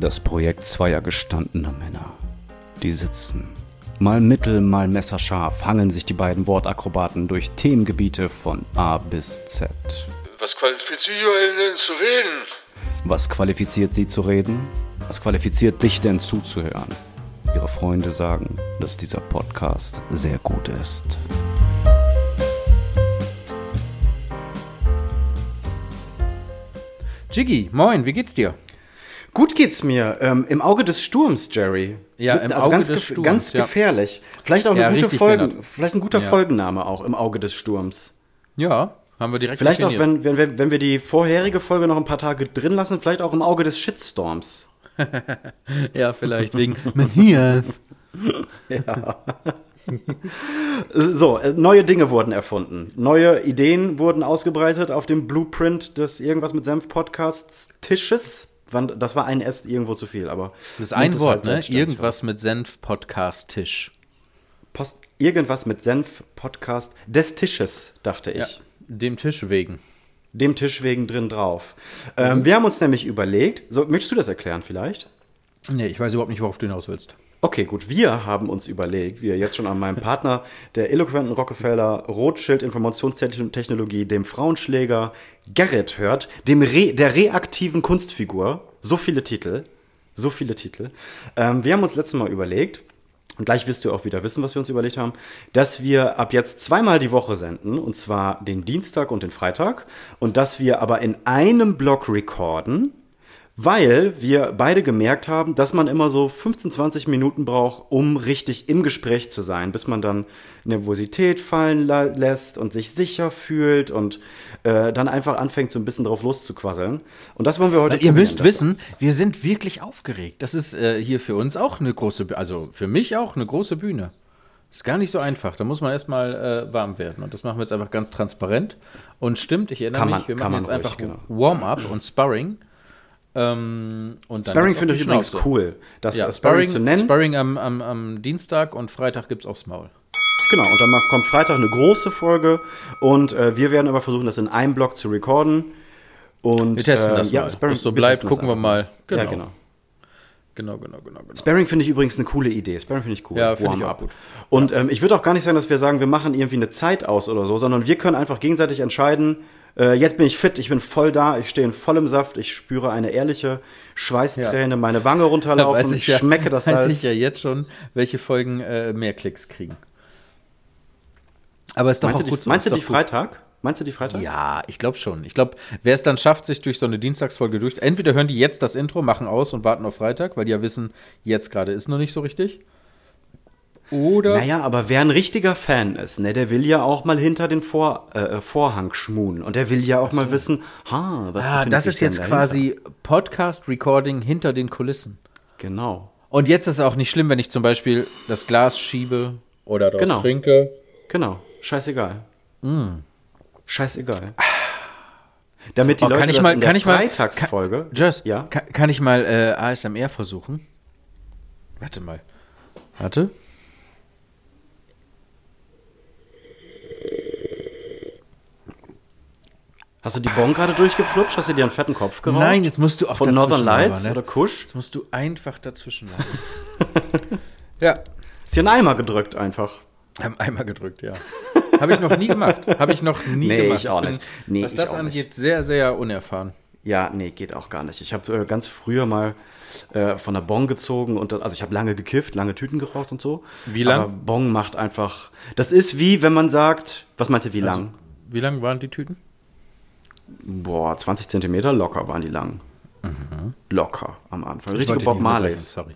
Das Projekt zweier gestandener Männer. Die sitzen. Mal mittel, mal messerscharf hangeln sich die beiden Wortakrobaten durch Themengebiete von A bis Z. Was qualifiziert euch denn zu reden? Was qualifiziert sie zu reden? Was qualifiziert dich denn zuzuhören? Ihre Freunde sagen, dass dieser Podcast sehr gut ist. Jiggy, moin, wie geht's dir? Gut geht's mir. Ähm, Im Auge des Sturms, Jerry. Ja, im also Auge ganz des Sturms, Ganz ja. gefährlich. Vielleicht auch eine Ja, gute Folgen, vielleicht ein guter Ja. Folgenname auch im Auge des Sturms. Ja, haben wir direkt Vielleicht auch, wenn, wenn, wir, wenn wir die vorherige Folge noch ein paar Tage drin lassen, vielleicht auch im Auge des Shitstorms. Ja, vielleicht wegen Matthias. So, äh, neue Dinge wurden erfunden. Neue Ideen wurden ausgebreitet auf dem Blueprint des Irgendwas mit Senf Podcasts Tisches. Das war ein S irgendwo zu viel, aber. Das ist ein Wort, halt ne? Irgendwas mit Senf-Podcast-Tisch. Post, irgendwas mit Senf Podcast des Tisches, dachte ich. Ja, dem Tisch wegen. Dem Tisch wegen drin drauf. Mhm. Ähm, wir haben uns nämlich überlegt, so, möchtest du das erklären vielleicht? Nee, ich weiß überhaupt nicht, worauf du hinaus willst. Okay, gut. Wir haben uns überlegt, wie ihr jetzt schon an meinem Partner der eloquenten Rockefeller Rothschild Informationstechnologie, dem Frauenschläger Gerrit hört, dem Re der reaktiven Kunstfigur. So viele Titel. So viele Titel. Ähm, wir haben uns letztes Mal überlegt, und gleich wirst du auch wieder wissen, was wir uns überlegt haben, dass wir ab jetzt zweimal die Woche senden, und zwar den Dienstag und den Freitag, und dass wir aber in einem Block recorden, weil wir beide gemerkt haben, dass man immer so 15, 20 Minuten braucht, um richtig im Gespräch zu sein, bis man dann Nervosität fallen lässt und sich sicher fühlt und äh, dann einfach anfängt, so ein bisschen drauf loszuquasseln. Und das wollen wir heute Weil ihr müsst Das- wissen, wir sind wirklich aufgeregt. Das ist äh, hier für uns auch eine große, also für mich auch eine große Bühne. Ist gar nicht so einfach. Da muss man erstmal äh, warm werden. Und das machen wir jetzt einfach ganz transparent. Und stimmt, ich erinnere man- mich, wir machen jetzt ruhig, einfach genau. Warm-up und Sparring. Ähm, Sparring finde ich übrigens cool, das Ja, Sparring, Sparring, zu nennen. Sparring am, am, am Dienstag und Freitag gibt's aufs Maul. Genau, und dann kommt Freitag eine große Folge und äh, wir werden aber versuchen, das in einem Block zu recorden. Und, Wir testen äh, das ja, mal. Sparring, so bleibt, gucken wir mal. Genau. Ja, genau. Genau, genau, genau, genau. Sparring finde ich übrigens eine coole Idee. Sparring finde ich cool. Ja, finde ich auch gut. Und ähm, ich würde auch gar nicht sagen, dass wir sagen, wir machen irgendwie eine Zeit aus oder so, sondern wir können einfach gegenseitig entscheiden, äh, jetzt bin ich fit, ich bin voll da, ich stehe in vollem Saft, ich spüre eine ehrliche Schweißträne, meine Wange runterlaufen, ich, ja, schmecke das weiß Salz. ich ja jetzt schon, welche Folgen äh, mehr Klicks kriegen. Aber ist doch meinst auch gut die, so. meinst du die gut. Freitag? Meinst du die Freitag? Ja, ich glaube schon. Ich glaube, wer es dann schafft, sich durch so eine Dienstagsfolge durch. Entweder hören die jetzt das Intro, machen aus und warten auf Freitag, weil die ja wissen, jetzt gerade ist noch nicht so richtig. Oder. Naja, aber wer ein richtiger Fan ist, ne, der will ja auch mal hinter den Vor, äh, Vorhang schmunen. Und der will ja auch mal wissen, ha, was ah, das ist jetzt dahinter? quasi Podcast-Recording hinter den Kulissen. Genau. Und jetzt ist es auch nicht schlimm, wenn ich zum Beispiel das Glas schiebe oder daraus Genau. trinke. Genau. Scheißegal. Scheißegal. Damit die Oh, Leute kann ich das mal- in kann der ich mal- Freitagsfolge. Just, Ja. kann, kann ich mal äh, ASMR versuchen? Warte mal. Warte. Hast du die Bon gerade durchgeflutscht? Hast du dir einen fetten Kopf geraucht? Nein, jetzt musst du auch Von Northern Lights aber, ne? oder Kusch? Jetzt musst du einfach dazwischen machen. ja, Ist dir einen Eimer gedrückt einfach. haben einmal gedrückt, ja. Habe ich noch nie gemacht. Habe ich noch nie Nee, gemacht. ich auch nicht. Nee, was das angeht, sehr, sehr unerfahren. Ja, nee, geht auch gar nicht. Ich habe äh, ganz früher mal äh, von der Bon gezogen und also ich habe lange gekifft, lange Tüten geraucht und so. Wie lang? Aber Bon macht einfach. Das ist wie, wenn man sagt, was meinst du, wie Also, lang? Wie lang waren die Tüten? Boah, 20 Zentimeter locker waren die lang. Locker am Anfang. Richtige Bob Marleys. Sorry.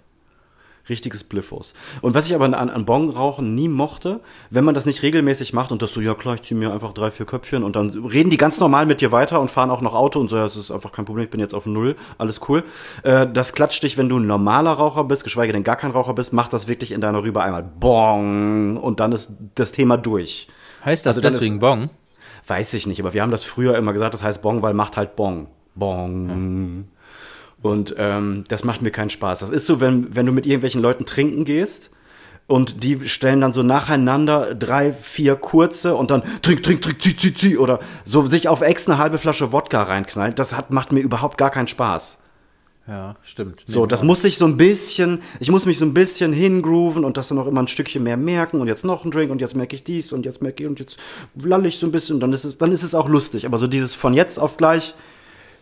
Richtiges Bliffos. Und was ich aber an, an Bon-Rauchen nie mochte, wenn man das nicht regelmäßig macht und das so, ja klar, ich zieh mir einfach drei, vier Köpfchen und dann reden die ganz normal mit dir weiter und fahren auch noch Auto und so, ja, das ist einfach kein Problem, ich bin jetzt auf Null, alles cool. Äh, das klatscht dich, wenn du ein normaler Raucher bist, geschweige denn gar kein Raucher bist, macht das wirklich in deiner Rübe einmal Bong und dann ist das Thema durch. Heißt das Also dann ist- deswegen Bong? Weiß ich nicht, aber wir haben das früher immer gesagt, das heißt Bong, weil macht halt Bong. Bong. Und ähm, das macht mir keinen Spaß. Das ist so, wenn, wenn du mit irgendwelchen Leuten trinken gehst und die stellen dann so nacheinander drei, vier kurze und dann trink, trink, trink, zieh, zieh, zieh oder so sich auf Ex eine halbe Flasche Wodka reinknallen. Das hat, macht mir überhaupt gar keinen Spaß. Ja, stimmt. So, das muss ich so ein bisschen, ich muss mich so ein bisschen hingrooven und das dann auch immer ein Stückchen mehr merken und jetzt noch ein Drink und jetzt merke ich dies und jetzt merke ich und jetzt lalle ich so ein bisschen und dann ist es, dann ist es auch lustig. Aber so dieses von jetzt auf gleich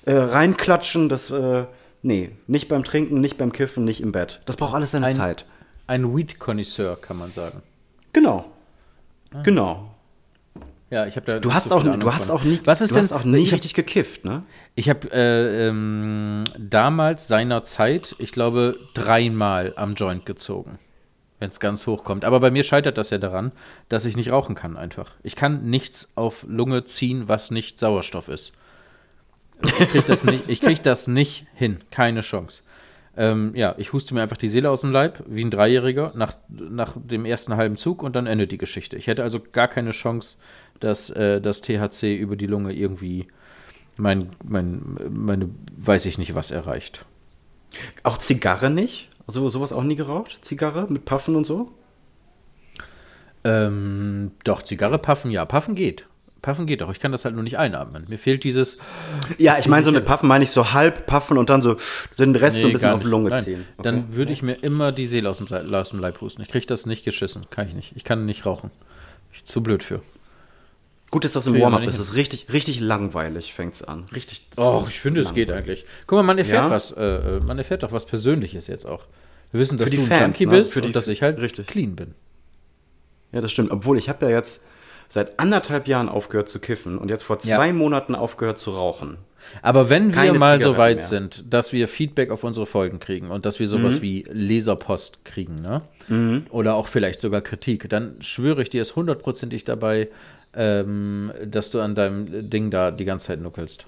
äh, reinklatschen, das, äh, nee, nicht beim Trinken, nicht beim Kiffen, nicht im Bett. Das braucht alles seine Ein- Zeit. Ein Weed-Connoisseur, kann man sagen. Genau. Genau. Ja, ich habe da. Du hast so auch, viel du Ahnung hast von. auch nie, Was ist du denn? hast auch nie ich richtig gekifft, ne? ich habe äh, ähm, damals seiner Zeit, ich glaube, dreimal am Joint gezogen, wenn es ganz hoch kommt. Aber bei mir scheitert das ja daran, dass ich nicht rauchen kann einfach. Ich kann nichts auf Lunge ziehen, was nicht Sauerstoff ist. Ich krieg das nicht, ich krieg das nicht hin, keine Chance. Ähm, ja, ich huste mir einfach die Seele aus dem Leib, wie ein Dreijähriger, nach, nach dem ersten halben Zug und dann endet die Geschichte. Ich hätte also gar keine Chance, dass äh, das THC über die Lunge irgendwie mein, mein, meine, weiß ich nicht was erreicht. Auch Zigarre nicht? Also sowas auch nie geraucht? Zigarre mit Puffen und so? Ähm, doch, Zigarre puffen, ja, puffen geht. Puffen geht doch, ich kann das halt nur nicht einatmen. Mir fehlt dieses. Ja, ich meine, so mit Puffen meine ich so halb puffen und dann so den Rest so ein bisschen auf die. Lunge Nein, ziehen. Okay. Dann würde ich mir immer die Seele aus dem, aus dem Leib husten. Ich kriege das nicht geschissen. Kann ich nicht. Ich kann nicht rauchen. Ich zu blöd für. Gut, dass das im wir Warm-up ist. Es ist richtig, richtig langweilig, fängt's an. Richtig. Oh, ich finde, es geht eigentlich. Guck mal, man erfährt Ja? was, äh, äh, man erfährt doch was Persönliches jetzt auch. Wir wissen, dass du ein Fans, Junkie ne? bist und dass ich halt richtig. clean bin. Ja, das stimmt. Obwohl ich habe ja jetzt seit anderthalb Jahren aufgehört zu kiffen und jetzt vor Ja. zwei Monaten aufgehört zu rauchen. Aber wenn wir Keine mal so Zigaretten weit mehr. sind, dass wir Feedback auf unsere Folgen kriegen und dass wir sowas Mhm. wie Leserpost kriegen, ne? Oder auch vielleicht sogar Kritik, dann schwöre ich dir es hundertprozentig dabei, ähm, dass du an deinem Ding da die ganze Zeit nuckelst.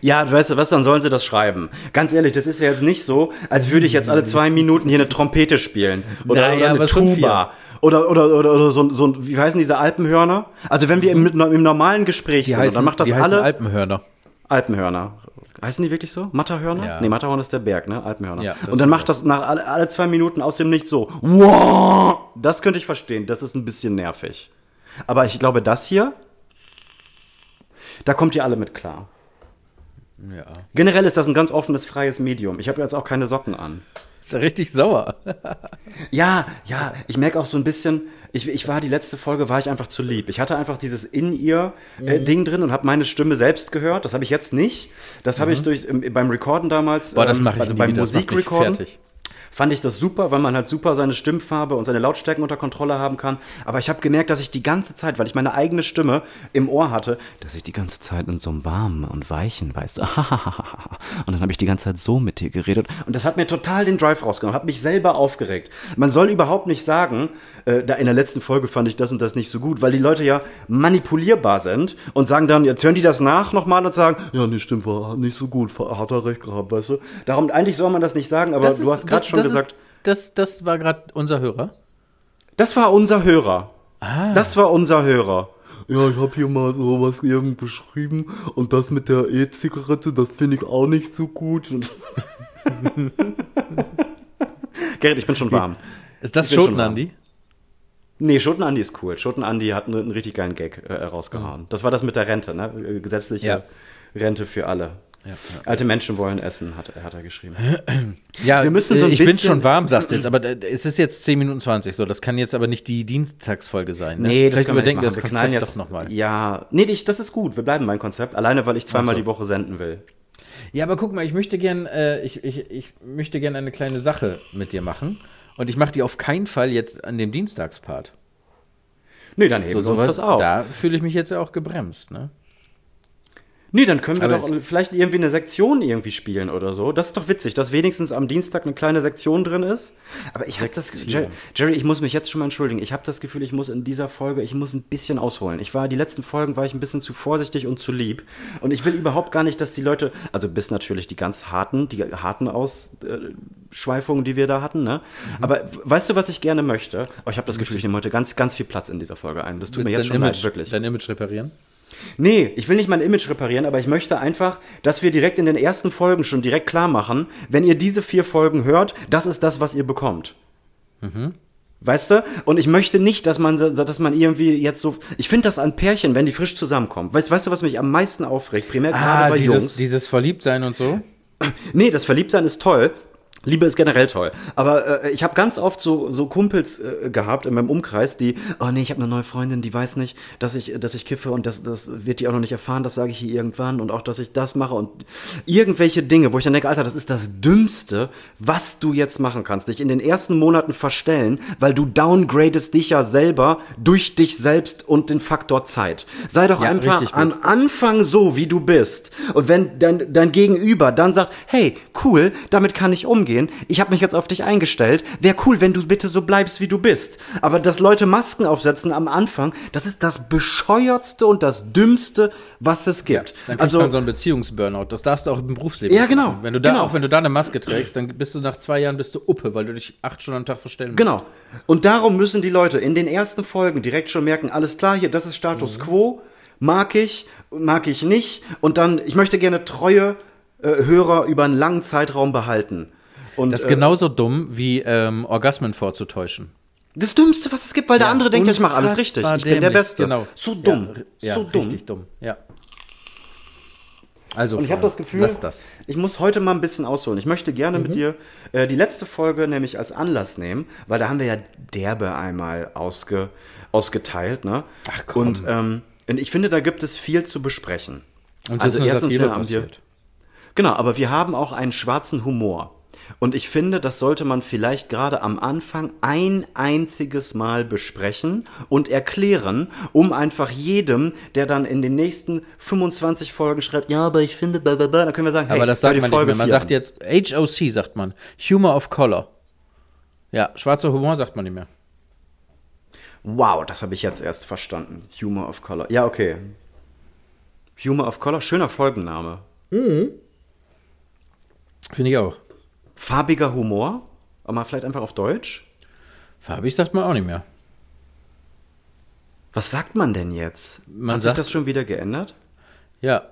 Ja, du weißt du was, dann sollen sie das schreiben. Ganz ehrlich, das ist ja jetzt nicht so, als würde ich jetzt alle zwei Minuten hier eine Trompete spielen. Oder, Naja, oder eine Tuba. Oder, oder, oder, oder so, so, ein- wie heißen diese Alpenhörner? Also wenn wir im, im normalen Gespräch sind, und dann macht das die heißen alle Alpenhörner. Alpenhörner. Heißen die wirklich so? Matterhörner? Ja. Nee, Matterhorn ist der Berg, ne? Alpenhörner. Ja, und dann macht das nach alle, alle zwei Minuten aus dem Nichts so. Wow! Das könnte ich verstehen. Das ist ein bisschen nervig. Aber ich glaube, das hier, da kommt ihr alle mit klar. Ja. Generell ist das ein ganz offenes, freies Medium. Ich habe jetzt auch keine Socken an. Ist ja richtig sauer. Ja, ja, ich merke auch so ein bisschen, ich, ich war die letzte Folge, war ich einfach zu lieb. Ich hatte einfach dieses In-Ear-Ding drin und habe meine Stimme selbst gehört. Das habe ich jetzt nicht. Das habe ich durch, im, beim Recorden damals, Boah, das ähm, mache ich also nie beim Musikrecorden. Fand ich das super, weil man halt super seine Stimmfarbe und seine Lautstärken unter Kontrolle haben kann. Aber ich habe gemerkt, dass ich die ganze Zeit, weil ich meine eigene Stimme im Ohr hatte, dass ich die ganze Zeit in so einem warmen und weichen, weißt du, und dann habe ich die ganze Zeit so mit dir geredet. Und das hat mir total den Drive rausgenommen, hat mich selber aufgeregt. Man soll überhaupt nicht sagen, äh, da in der letzten Folge fand ich das und das nicht so gut, weil die Leute ja manipulierbar sind und sagen dann, jetzt hören die das nach nochmal und sagen, ja, nee, stimmt, war nicht so gut, hat er recht gehabt, weißt du. Darum, eigentlich soll man das nicht sagen, aber Das du ist- hast gerade schon das gesagt, Ist, das, das war gerade unser Hörer. das war unser Hörer. Ah. Das war unser Hörer. Ja, ich habe hier mal sowas irgend beschrieben und das mit der E-Zigarette, das finde ich auch nicht so gut. Gerrit, ich bin schon warm. Ist das schon Schoten. Andi? Nee, Schoten Andi ist cool. Schoten Andi hat einen, einen richtig geilen Gag äh, rausgehauen. Das war das mit der Rente, ne? Äh, Gesetzliche Ja. Rente für alle. Alte Menschen wollen essen, hat, hat er geschrieben. Ja, Wir müssen so ein ich bin schon warm, sagst du jetzt, aber äh, es ist jetzt 10 Minuten 20, so, das kann jetzt aber nicht die Dienstagsfolge sein. Ne? Nee, das Vielleicht nicht überdenken wir das Wir knallen jetzt doch nochmal. Ja, nee, ich, das ist gut. Wir bleiben beim Konzept. Alleine, weil ich zweimal so. die Woche senden will. Ja, aber guck mal, ich möchte gern, äh, ich, ich, ich möchte gern eine kleine Sache mit dir machen. Und ich mache die auf keinen Fall jetzt an dem Dienstagspart. Nee, dann heben So, wir uns das auf. Da fühle ich mich jetzt ja auch gebremst, ne? Nee, dann können wir Aber doch vielleicht irgendwie eine Sektion irgendwie spielen oder so. Das ist doch witzig, dass wenigstens am Dienstag eine kleine Sektion drin ist. Aber ich habe das, Jerry, Jerry, ich muss mich jetzt schon mal entschuldigen. Ich habe das Gefühl, ich muss in dieser Folge, ich muss ein bisschen ausholen. Ich war, die letzten Folgen war ich ein bisschen zu vorsichtig und zu lieb. Und ich will überhaupt gar nicht, dass die Leute, also bis natürlich die ganz harten, die harten Ausschweifungen, die wir da hatten, ne? Mhm. Aber weißt du, was ich gerne möchte? Oh, ich habe das Gefühl, ich nehme heute ganz, ganz viel Platz in dieser Folge ein. Das tut mir Willst jetzt dein schon Image, leid, wirklich. Dein Image reparieren? Nee, ich will nicht mein Image reparieren, aber ich möchte einfach, dass wir direkt in den ersten Folgen schon direkt klar machen, wenn ihr diese vier Folgen hört, das ist das, was ihr bekommt. Weißt du? Und ich möchte nicht, dass man, dass man irgendwie jetzt so. Ich finde das an Pärchen, wenn die frisch zusammenkommen. Weißt, weißt du, was mich am meisten aufregt? Primär gerade bei Ah, dieses, Jungs. dieses Verliebtsein und so. Nee, das Verliebtsein ist toll. Liebe ist generell toll. Aber äh, ich habe ganz oft so, so Kumpels äh, gehabt in meinem Umkreis, die, oh nee, ich habe eine neue Freundin, die weiß nicht, dass ich, dass ich kiffe und das, das wird die auch noch nicht erfahren, das sage ich ihr irgendwann und auch, dass ich das mache und irgendwelche Dinge, wo ich dann denke, Alter, das ist das Dümmste, was du jetzt machen kannst. Dich in den ersten Monaten verstellen, weil du downgradest dich ja selber durch dich selbst und den Faktor Zeit. Sei doch Ja, einfach am. Anfang so, wie du bist. Und wenn dein, dein Gegenüber dann sagt, hey, cool, damit kann ich umgehen, ich habe mich jetzt auf dich eingestellt, wäre cool, wenn du bitte so bleibst, wie du bist. Aber dass Leute Masken aufsetzen am Anfang, das ist das bescheuertste und das dümmste, was es gibt. Dann kriegt also, man so einen Beziehungsburnout. Das darfst du auch im Berufsleben. Ja, genau, machen. Wenn du da, genau. Auch wenn du da eine Maske trägst, dann bist du nach zwei Jahren bist du Uppe, weil du dich acht Stunden am Tag verstellen musst. Genau. Und darum müssen die Leute in den ersten Folgen direkt schon merken, alles klar, hier, das ist Status quo, mag ich, mag ich nicht. Und dann, ich möchte gerne treue äh, Hörer über einen langen Zeitraum behalten. Und, Das ist äh, genauso dumm, wie ähm, Orgasmen vorzutäuschen. das Dümmste, was es gibt, weil der andere denkt, ja, ich mache alles richtig. Ich bin der dämlich, Beste. Genau. So dumm. Ja, so ja, dumm. Richtig dumm, ja. Also, Und ich habe das Gefühl, das. ich muss heute mal ein bisschen ausholen. Ich möchte gerne Mhm. mit dir äh, die letzte Folge nämlich als Anlass nehmen, weil da haben wir ja derbe einmal ausge, ausgeteilt. Ne? Ach, komm. Und, ähm, und ich finde, da gibt es viel zu besprechen. Und das ist eine erstens Satire haben wir. Genau, aber wir haben auch einen schwarzen Humor. Und ich finde, das sollte man vielleicht gerade am Anfang ein einziges Mal besprechen und erklären, um einfach jedem, der dann in den nächsten 25 Folgen schreibt, ja, aber ich finde, blablabla, dann können wir sagen, hey, Aber das sagt man nicht Folge mehr. Man sagt jetzt, HOC sagt man. Humor of Color. Ja, schwarzer Humor sagt man nicht mehr. Wow, das habe ich jetzt erst verstanden. Humor of Color. Ja, okay. Humor of Color, schöner Folgenname. Finde ich auch. Farbiger Humor, aber vielleicht einfach auf Deutsch. Farbig sagt man auch nicht mehr. Was sagt man denn jetzt? Man Hat sich sagt- das schon wieder geändert? Ja.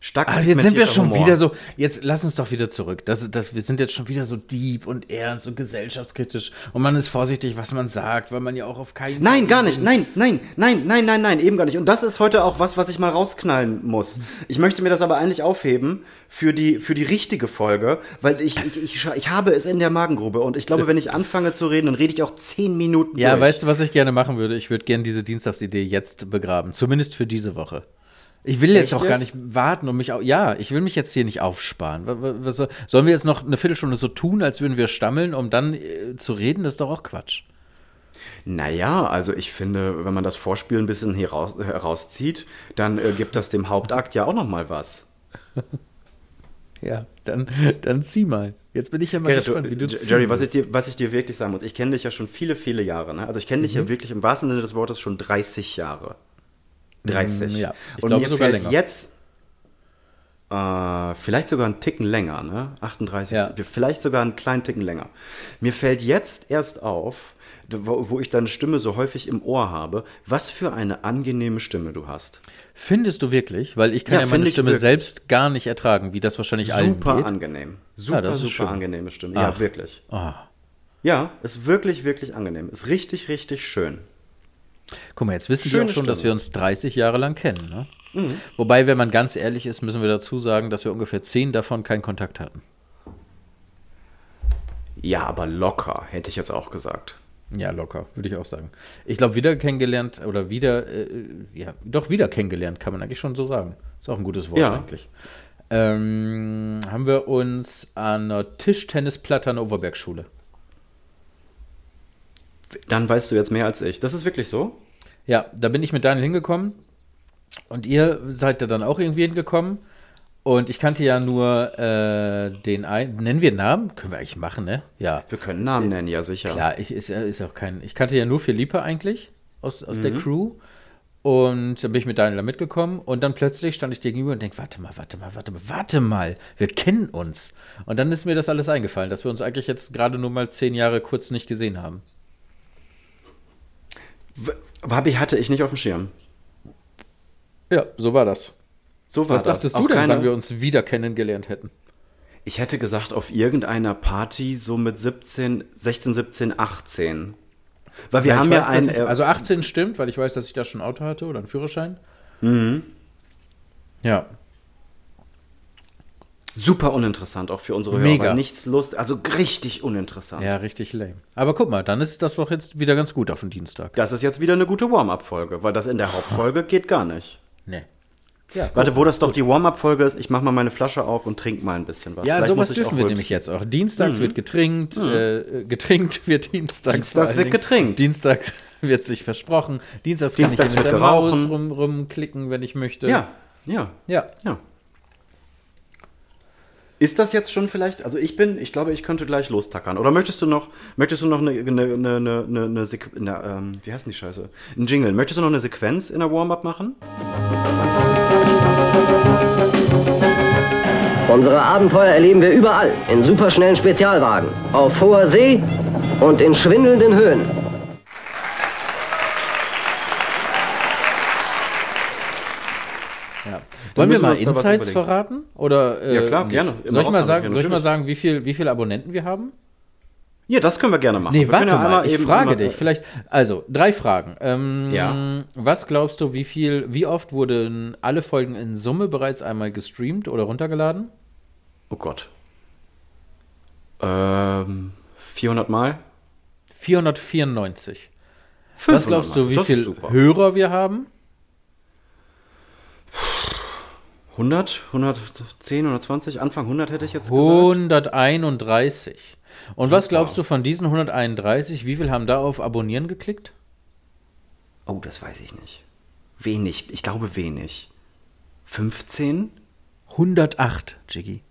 Stark Aber jetzt sind wir schon Humor. wieder so. Jetzt lass uns doch wieder zurück. Das, das, wir sind jetzt schon wieder so deep und ernst und gesellschaftskritisch. Und man ist vorsichtig, was man sagt, weil man ja auch auf keinen Nein, Fall- gar nicht. Nein, nein, nein, nein, nein, nein, eben gar nicht. Und das ist heute auch was, was ich mal rausknallen muss. Ich möchte mir das aber eigentlich aufheben für die, für die richtige Folge, weil ich, ich, ich, ich habe es in der Magengrube. Und ich glaube, wenn ich anfange zu reden, dann rede ich auch zehn Minuten Ja, durch. weißt du, was ich gerne machen würde? Ich würde gerne diese Dienstagsidee jetzt begraben. Zumindest für diese Woche. Ich will jetzt Echt auch gar jetzt? nicht warten und mich auch. Ja, ich will mich jetzt hier nicht aufsparen. Was, sollen wir jetzt noch eine Viertelstunde so tun, als würden wir stammeln, um dann äh, zu reden? Das ist doch auch Quatsch. Naja, also ich finde, wenn man das Vorspiel ein bisschen heraus, herauszieht, dann äh, gibt das dem Hauptakt ja auch noch mal was. Ja, dann, dann zieh mal. Jetzt bin ich ja mal Gerrit, gespannt, wie du Jerry, was ich, dir, was ich dir wirklich sagen muss, ich kenne dich ja schon viele, viele Jahre. Ne? Also ich kenne dich Mhm. ja wirklich im wahrsten Sinne des Wortes schon 30 Jahre. 30. Mm, ja, ich Und glaube mir sogar fällt länger. jetzt äh, vielleicht sogar einen Ticken länger, ne? 38, Ja. vielleicht sogar einen kleinen Ticken länger. Mir fällt jetzt erst auf, wo, wo ich deine Stimme so häufig im Ohr habe, was für eine angenehme Stimme du hast. Findest du wirklich? Weil ich kann Ja, ja, meine Stimme selbst gar nicht ertragen, wie das wahrscheinlich allen Super geht. angenehm. Super, das ist super schön. angenehme Stimme. Ach. Ja, wirklich. Ah. Ja, ist wirklich, wirklich angenehm. Ist richtig, richtig schön. Guck mal, jetzt wissen wir Schöne auch schon, dass Stimme. wir uns 30 Jahre lang kennen. Ne? Mhm. Wobei, wenn man ganz ehrlich ist, müssen wir dazu sagen, dass wir ungefähr 10 davon keinen Kontakt hatten. Ja, aber locker, hätte ich jetzt auch gesagt. Ja, locker, würde ich auch sagen. Ich glaube, wieder kennengelernt oder wieder, äh, ja, doch wieder kennengelernt, kann man eigentlich schon so sagen. Ist auch ein gutes Wort Ja. eigentlich. Ähm, haben wir uns an einer Tischtennisplatte an der Oberbergschule. Dann weißt du jetzt mehr als ich. Das ist wirklich so? Ja, da bin ich mit Daniel hingekommen und ihr seid da dann auch irgendwie hingekommen. Und ich kannte ja nur äh, den einen. Nennen wir Namen? Können wir eigentlich machen, ne? Ja. Wir können Namen nennen, ja sicher. Klar, ich, ist, ja- ist auch kein. Ich kannte ja nur Philippe eigentlich aus, aus der Crew. Und dann bin ich mit Daniel da mitgekommen und dann plötzlich stand ich dir gegenüber und denke, warte mal, warte mal, warte mal, warte mal, wir kennen uns. Und dann ist mir das alles eingefallen, dass wir uns eigentlich jetzt gerade nur mal zehn Jahre kurz nicht gesehen haben. Wabi hatte ich nicht auf dem Schirm. Ja, so war das. So war Was das. dachtest du denn, keine- wann wir uns wieder kennengelernt hätten? Ich hätte gesagt, auf irgendeiner Party so mit 17, 16, 17, 18. Weil wir Ja, haben weiß, ja dass ein. Ich, also 18 stimmt, weil ich weiß, dass ich da schon ein Auto hatte oder einen Führerschein. Mhm. Ja. Super uninteressant, auch für unsere Mega. Hörer. Nichts Lust, also richtig uninteressant. Ja, richtig lame. Aber guck mal, dann ist das doch jetzt wieder ganz gut auf den Dienstag. Das ist jetzt wieder eine gute Warm-Up-Folge, weil das in der Hauptfolge geht gar nicht. Nee. Ja, Warte, wo das doch die Warm-Up-Folge ist, ich mach mal meine Flasche auf und trink mal ein bisschen was. Ja, Vielleicht sowas ich dürfen wir rülpsen. nämlich jetzt auch. Dienstags wird getrinkt, äh, getrinkt wird Dienstags. Dienstags wird Dingen. getrinkt. Dienstag wird sich versprochen. Dienstags kann Dienstags ich hier mit wird der Maus rum, rumklicken, wenn ich möchte. Ja, ja, Ja. ja. Ist das jetzt schon vielleicht, also ich bin, ich glaube, ich könnte gleich lostackern. Oder möchtest du noch, möchtest du noch eine, eine, eine, eine, eine, Sequ- eine ähm, wie heißt denn die Scheiße? Ein Jingle. Möchtest du noch eine Sequenz in der Warm-Up machen? Unsere Abenteuer erleben wir überall, in superschnellen Spezialwagen, auf hoher See und in schwindelnden Höhen. Wollen wir mal Insights verraten? Oder, äh, Ja, klar, nicht? gerne. Immer Soll ich, mal sagen, soll ich mal sagen, wie viel, wie viele Abonnenten wir haben? Ja, das können wir gerne machen. Nee, wir warte ja mal, ich frage dich. Vielleicht, also, drei Fragen. Ähm, Ja. Was glaubst du, wie viel, wie oft wurden alle Folgen in Summe bereits einmal gestreamt oder runtergeladen? Oh Gott. Ähm, 400 Mal? 494. 500 Was glaubst du, wie viele. Hörer wir haben? 100, 110, 120, Anfang 100 hätte ich jetzt gesagt. 131. Und was Super. glaubst du von diesen 131, wie viel haben da auf Abonnieren geklickt? Oh, das weiß ich nicht. Wenig, ich glaube wenig. 15? 108, Jiggy.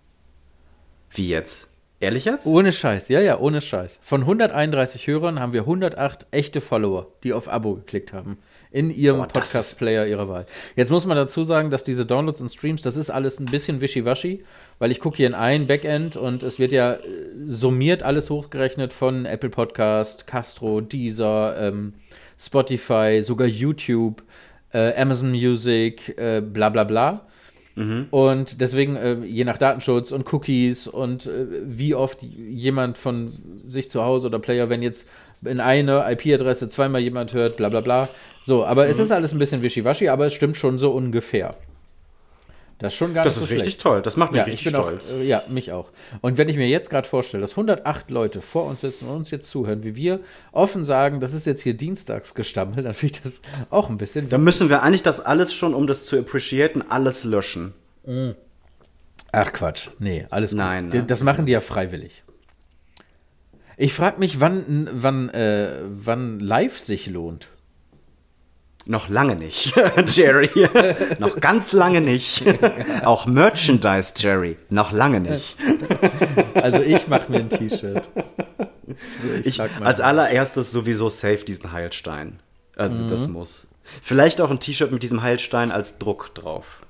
Wie jetzt? Ehrlich jetzt? Ohne Scheiß, ja, ja, ohne Scheiß. Von 131 Hörern haben wir 108 echte Follower, die auf Abo geklickt haben. In ihrem das Podcast-Player ihrer Wahl. Jetzt muss man dazu sagen, dass diese Downloads und Streams, das ist alles ein bisschen wischiwaschi, weil ich gucke hier in ein Backend und es wird ja äh, summiert alles hochgerechnet von Apple Podcast, Castro, Deezer, ähm, Spotify, sogar YouTube, äh, Amazon Music, äh, bla bla bla. Und deswegen, äh, je nach Datenschutz und Cookies und äh, wie oft jemand von sich zu Hause oder Player, wenn jetzt in eine IP-Adresse zweimal jemand hört, bla bla bla. So, aber Mhm. es ist alles ein bisschen wischiwaschi, aber es stimmt schon so ungefähr. Das ist schon gar das nicht ist so richtig schlecht. toll. Das macht mich Ja, ich richtig stolz. auch, äh, ja, mich auch. Und wenn ich mir jetzt gerade vorstelle, dass 108 Leute vor uns sitzen und uns jetzt zuhören, wie wir offen sagen, das ist jetzt hier Dienstagsgestammel, dann finde ich das auch ein bisschen. Dann müssen wir eigentlich das alles schon, um das zu appreciaten, alles löschen. Ach Quatsch, nee, alles gut. Nein, D- ne? Das machen die ja freiwillig. Ich frage mich, wann, wann, äh, wann live sich lohnt. Noch lange nicht, Jerry. noch ganz lange nicht. Auch Merchandise, Jerry. Noch lange nicht. Also ich mache mir ein T-Shirt. Ich, mal. als allererstes sowieso safe diesen Heilstein. Also Mhm. das muss. Vielleicht auch ein T-Shirt mit diesem Heilstein als Druck drauf.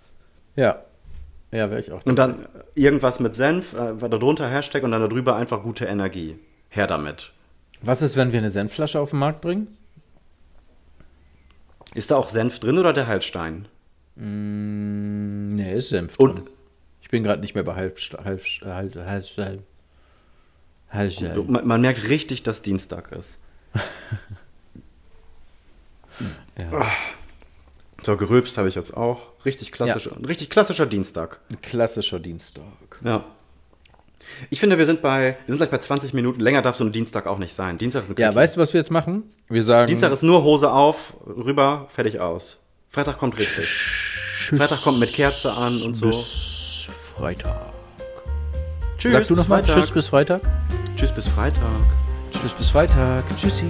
Ja. Ja, wäre ich auch. Und dann irgendwas mit Senf, äh, darunter Hashtag und dann darüber einfach gute Energie. Her damit. Was ist, wenn wir eine Senfflasche auf den Markt bringen? Ist da auch Senf drin oder der Heilstein? Nee, ist Senf Und- drin. Ich bin gerade nicht mehr bei halb, halb, halb, halb, halb, halb, Man, man merkt richtig, dass Dienstag ist. Ah. So, gerülpst habe ich jetzt auch. Richtig klassischer, ein richtig klassischer Dienstag. Ein klassischer Dienstag. Ja. Ich finde, wir sind bei, wir sind gleich bei 20 Minuten. Länger darf so ein Dienstag auch nicht sein. Dienstag ist ein Ja, Quickie. weißt du, was wir jetzt machen? Wir sagen. Dienstag ist nur Hose auf, rüber, fertig aus. Freitag kommt richtig. Freitag kommt mit Kerze an und so. bis Freitag. Tschüss. Sagst du nochmal Freitag. Tschüss bis Freitag? Tschüss bis Freitag. Tschüss bis Freitag. Tschüssi.